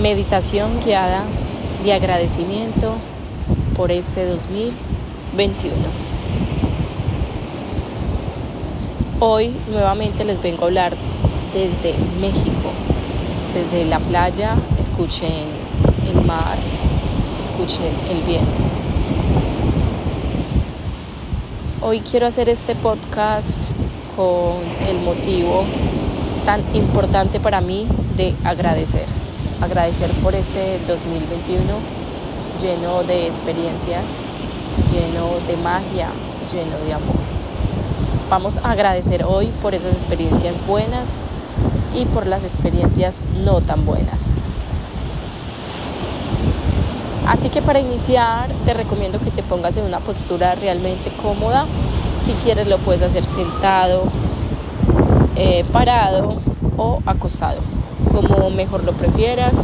meditación guiada de agradecimiento por este 2021. Hoy nuevamente les vengo a hablar desde México, desde la playa, escuchen el mar, escuchen el viento. Hoy quiero hacer este podcast con el motivo tan importante para mí de agradecer. Agradecer por este 2021 lleno de experiencias, lleno de magia, lleno de amor. Vamos a agradecer hoy por esas experiencias buenas y por las experiencias no tan buenas. Así que para iniciar te recomiendo que te pongas en una postura realmente cómoda. Si quieres lo puedes hacer sentado, eh, parado o acostado, como mejor lo prefieras.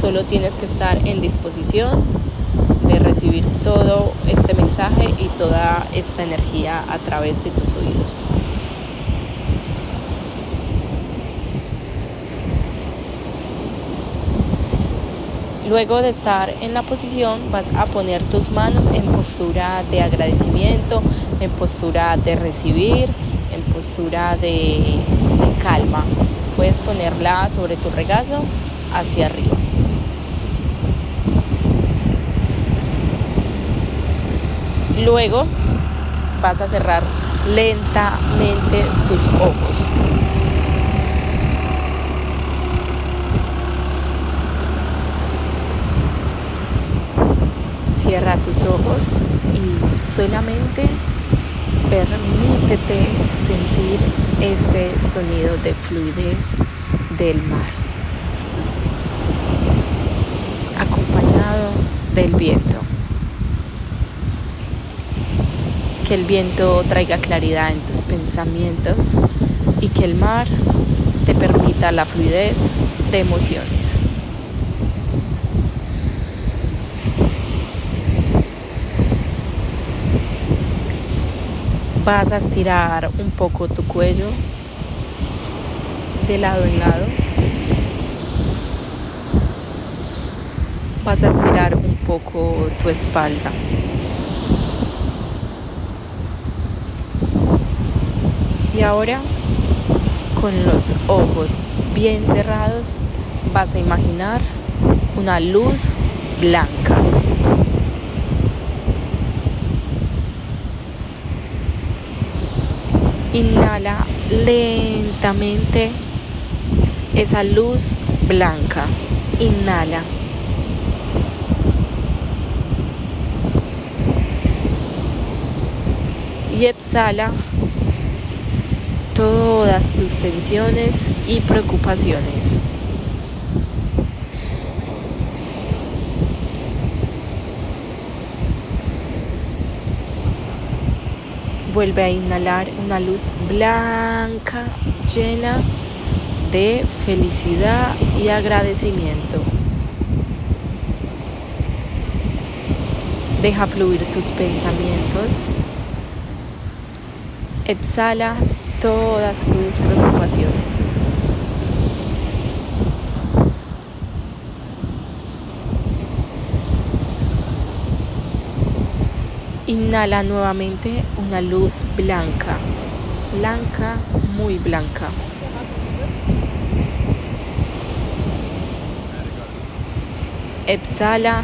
Solo tienes que estar en disposición de recibir todo este mensaje y toda esta energía a través de tus oídos. Luego de estar en la posición vas a poner tus manos en postura de agradecimiento, en postura de recibir, en postura de, calma. Puedes ponerla sobre tu regazo hacia arriba. Luego vas a cerrar lentamente tus ojos. Cierra tus ojos y solamente Permítete sentir este sonido de fluidez del mar, acompañado del viento. Que el viento traiga claridad en tus pensamientos y que el mar te permita la fluidez de emociones. Vas a estirar un poco tu cuello de lado en lado. Vas a estirar un poco tu espalda. Y ahora, con los ojos bien cerrados, vas a imaginar una luz blanca. Inhala lentamente esa luz blanca. Inhala. Y exhala todas tus tensiones y preocupaciones. Vuelve a inhalar una luz blanca llena de felicidad y agradecimiento. Deja fluir tus pensamientos. Exhala todas tus preocupaciones. Inhala nuevamente una luz blanca, blanca, muy blanca. Exhala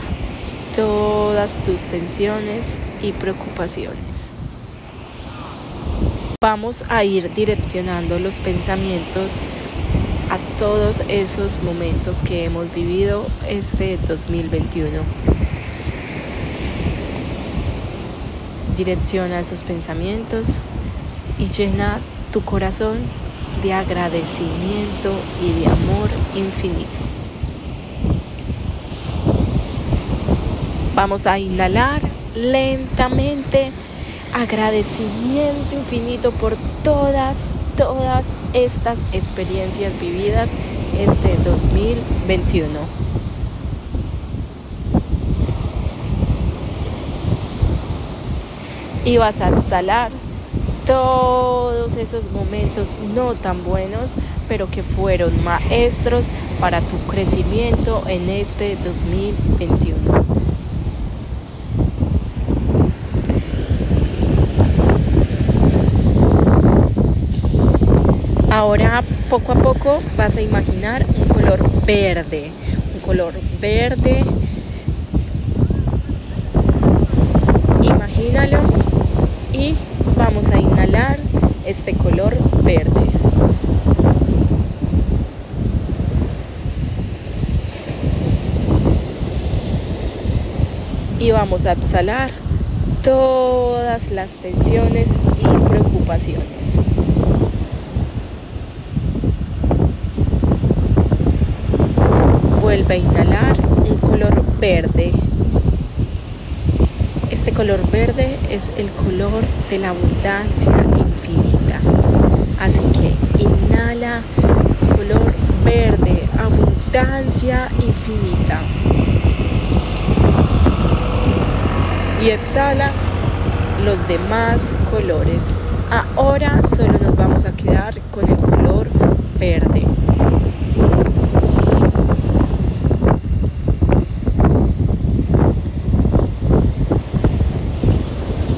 todas tus tensiones y preocupaciones. Vamos a ir direccionando los pensamientos a todos esos momentos que hemos vivido este 2021. Direcciona esos pensamientos y llena tu corazón de agradecimiento y de amor infinito. Vamos a inhalar lentamente agradecimiento infinito por todas, todas estas experiencias vividas este 2021. Y vas a exhalar todos esos momentos no tan buenos, pero que fueron maestros para tu crecimiento en este 2021. Ahora poco a poco vas a imaginar un color verde, un color verde. Imagínalo y vamos a inhalar este color verde. Y vamos a exhalar todas las tensiones y preocupaciones. Vuelve a inhalar un color verde color verde es el color de la abundancia infinita. Así que inhala color verde, abundancia infinita. Y exhala los demás colores. Ahora solo nos vamos a quedar con el color verde.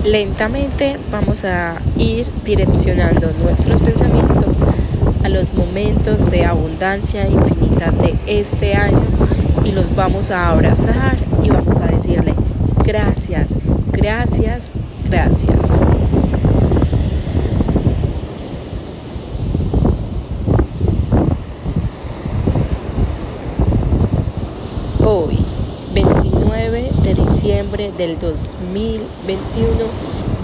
Lentamente vamos a ir direccionando nuestros pensamientos a los momentos de abundancia infinita de este año y los vamos a abrazar y vamos a decirle gracias, gracias, gracias. Hoy 29 de diciembre del 2021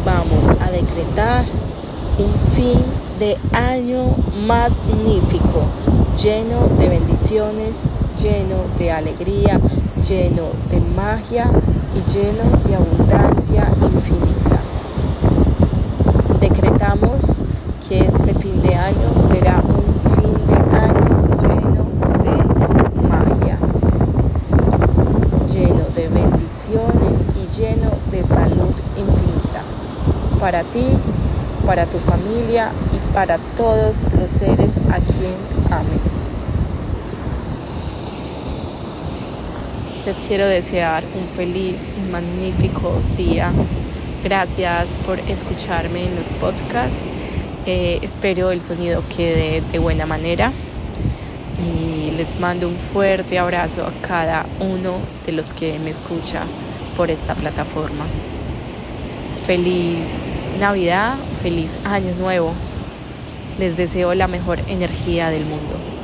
vamos a decretar un fin de año magnífico, lleno de bendiciones, lleno de alegría, lleno de magia y lleno de abundancia infinita. Decretamos que este fin de año será un fin de año lleno de salud infinita para ti, para tu familia y para todos los seres a quien ames. Les quiero desear un feliz y magnífico día. Gracias por escucharme en los podcasts. Eh, espero el sonido quede de buena manera y les mando un fuerte abrazo a cada uno de los que me escucha por esta plataforma. Feliz Navidad, feliz Año Nuevo. Les deseo la mejor energía del mundo.